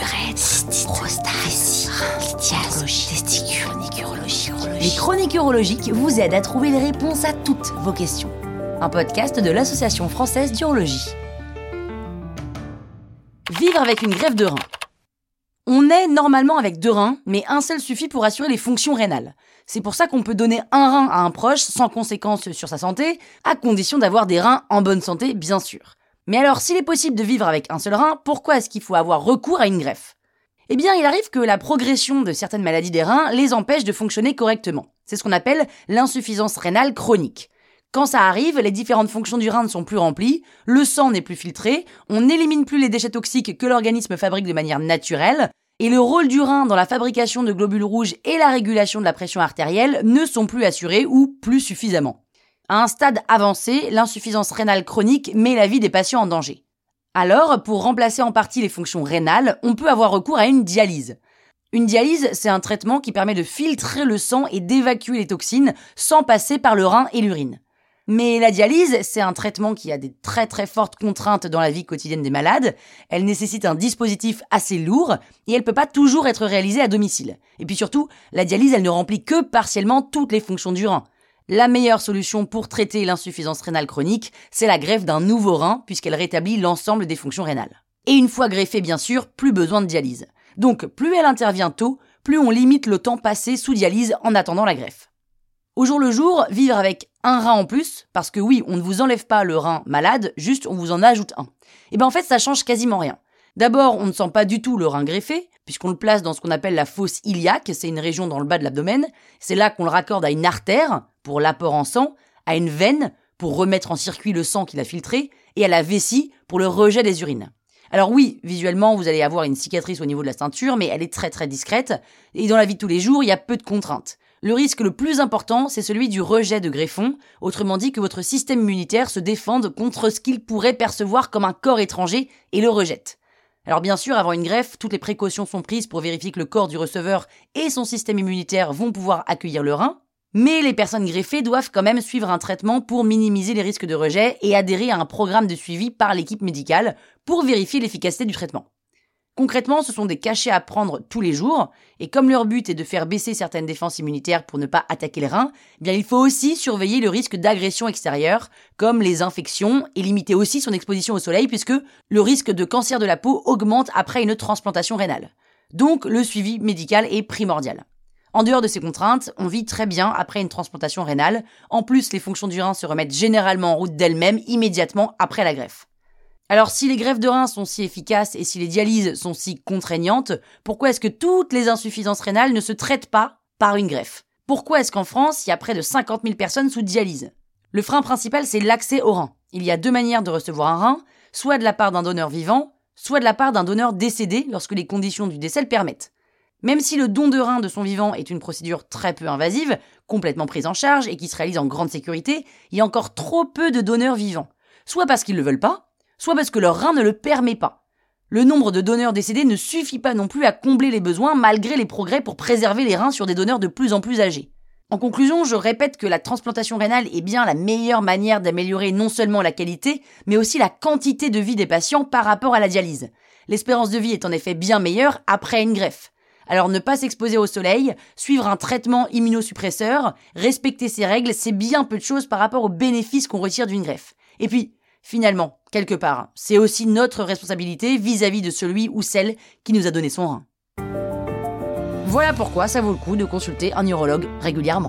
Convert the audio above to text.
urètre, prostate, lithiase, chroniques urologiques. Les chroniques urologiques vous aident à trouver les réponses à toutes vos questions. Un podcast de l'Association française d'urologie. Vivre avec une greffe de rein. On est normalement avec deux reins, mais un seul suffit pour assurer les fonctions rénales. C'est pour ça qu'on peut donner un rein à un proche sans conséquence sur sa santé, à condition d'avoir des reins en bonne santé, bien sûr. Mais alors, s'il est possible de vivre avec un seul rein, pourquoi est-ce qu'il faut avoir recours à une greffe? Eh bien, il arrive que la progression de certaines maladies des reins les empêche de fonctionner correctement. C'est ce qu'on appelle l'insuffisance rénale chronique. Quand ça arrive, les différentes fonctions du rein ne sont plus remplies, le sang n'est plus filtré, on n'élimine plus les déchets toxiques que l'organisme fabrique de manière naturelle, et le rôle du rein dans la fabrication de globules rouges et la régulation de la pression artérielle ne sont plus assurés ou plus suffisamment. À un stade avancé, l'insuffisance rénale chronique met la vie des patients en danger. Alors, pour remplacer en partie les fonctions rénales, on peut avoir recours à une dialyse. Une dialyse, c'est un traitement qui permet de filtrer le sang et d'évacuer les toxines sans passer par le rein et l'urine. Mais la dialyse, c'est un traitement qui a des très très fortes contraintes dans la vie quotidienne des malades. Elle nécessite un dispositif assez lourd et elle peut pas toujours être réalisée à domicile. Et puis surtout, la dialyse, elle ne remplit que partiellement toutes les fonctions du rein. La meilleure solution pour traiter l'insuffisance rénale chronique, c'est la greffe d'un nouveau rein, puisqu'elle rétablit l'ensemble des fonctions rénales. Et une fois greffée, bien sûr, plus besoin de dialyse. Donc, plus elle intervient tôt, plus on limite le temps passé sous dialyse en attendant la greffe. Au jour le jour, vivre avec un rein en plus, parce que oui, on ne vous enlève pas le rein malade, juste on vous en ajoute un. Et eh ben en fait, ça change quasiment rien. D'abord, on ne sent pas du tout le rein greffé, puisqu'on le place dans ce qu'on appelle la fosse iliaque, c'est une région dans le bas de l'abdomen. C'est là qu'on le raccorde à une artère, pour l'apport en sang, à une veine, pour remettre en circuit le sang qu'il a filtré, et à la vessie, pour le rejet des urines. Alors oui, visuellement, vous allez avoir une cicatrice au niveau de la ceinture, mais elle est très très discrète, et dans la vie de tous les jours, il y a peu de contraintes. Le risque le plus important, c'est celui du rejet de greffon, autrement dit que votre système immunitaire se défende contre ce qu'il pourrait percevoir comme un corps étranger et le rejette. Alors bien sûr, avant une greffe, toutes les précautions sont prises pour vérifier que le corps du receveur et son système immunitaire vont pouvoir accueillir le rein, mais les personnes greffées doivent quand même suivre un traitement pour minimiser les risques de rejet et adhérer à un programme de suivi par l'équipe médicale pour vérifier l'efficacité du traitement. Concrètement, ce sont des cachets à prendre tous les jours, et comme leur but est de faire baisser certaines défenses immunitaires pour ne pas attaquer les reins, eh bien il faut aussi surveiller le risque d'agression extérieure, comme les infections, et limiter aussi son exposition au soleil, puisque le risque de cancer de la peau augmente après une transplantation rénale. Donc le suivi médical est primordial. En dehors de ces contraintes, on vit très bien après une transplantation rénale. En plus, les fonctions du rein se remettent généralement en route d'elles-mêmes immédiatement après la greffe. Alors si les greffes de reins sont si efficaces et si les dialyses sont si contraignantes, pourquoi est-ce que toutes les insuffisances rénales ne se traitent pas par une greffe? Pourquoi est-ce qu'en France, il y a près de 50 000 personnes sous dialyse? Le frein principal, c'est l'accès au rein. Il y a deux manières de recevoir un rein, soit de la part d'un donneur vivant, soit de la part d'un donneur décédé lorsque les conditions du décès le permettent. Même si le don de rein de son vivant est une procédure très peu invasive, complètement prise en charge et qui se réalise en grande sécurité, il y a encore trop peu de donneurs vivants. Soit parce qu'ils ne le veulent pas, soit parce que leur rein ne le permet pas. Le nombre de donneurs décédés ne suffit pas non plus à combler les besoins malgré les progrès pour préserver les reins sur des donneurs de plus en plus âgés. En conclusion, je répète que la transplantation rénale est bien la meilleure manière d'améliorer non seulement la qualité, mais aussi la quantité de vie des patients par rapport à la dialyse. L'espérance de vie est en effet bien meilleure après une greffe. Alors ne pas s'exposer au soleil, suivre un traitement immunosuppresseur, respecter ses règles, c'est bien peu de choses par rapport aux bénéfices qu'on retire d'une greffe. Et puis, Finalement, quelque part, c'est aussi notre responsabilité vis-à-vis de celui ou celle qui nous a donné son rein. Voilà pourquoi ça vaut le coup de consulter un neurologue régulièrement.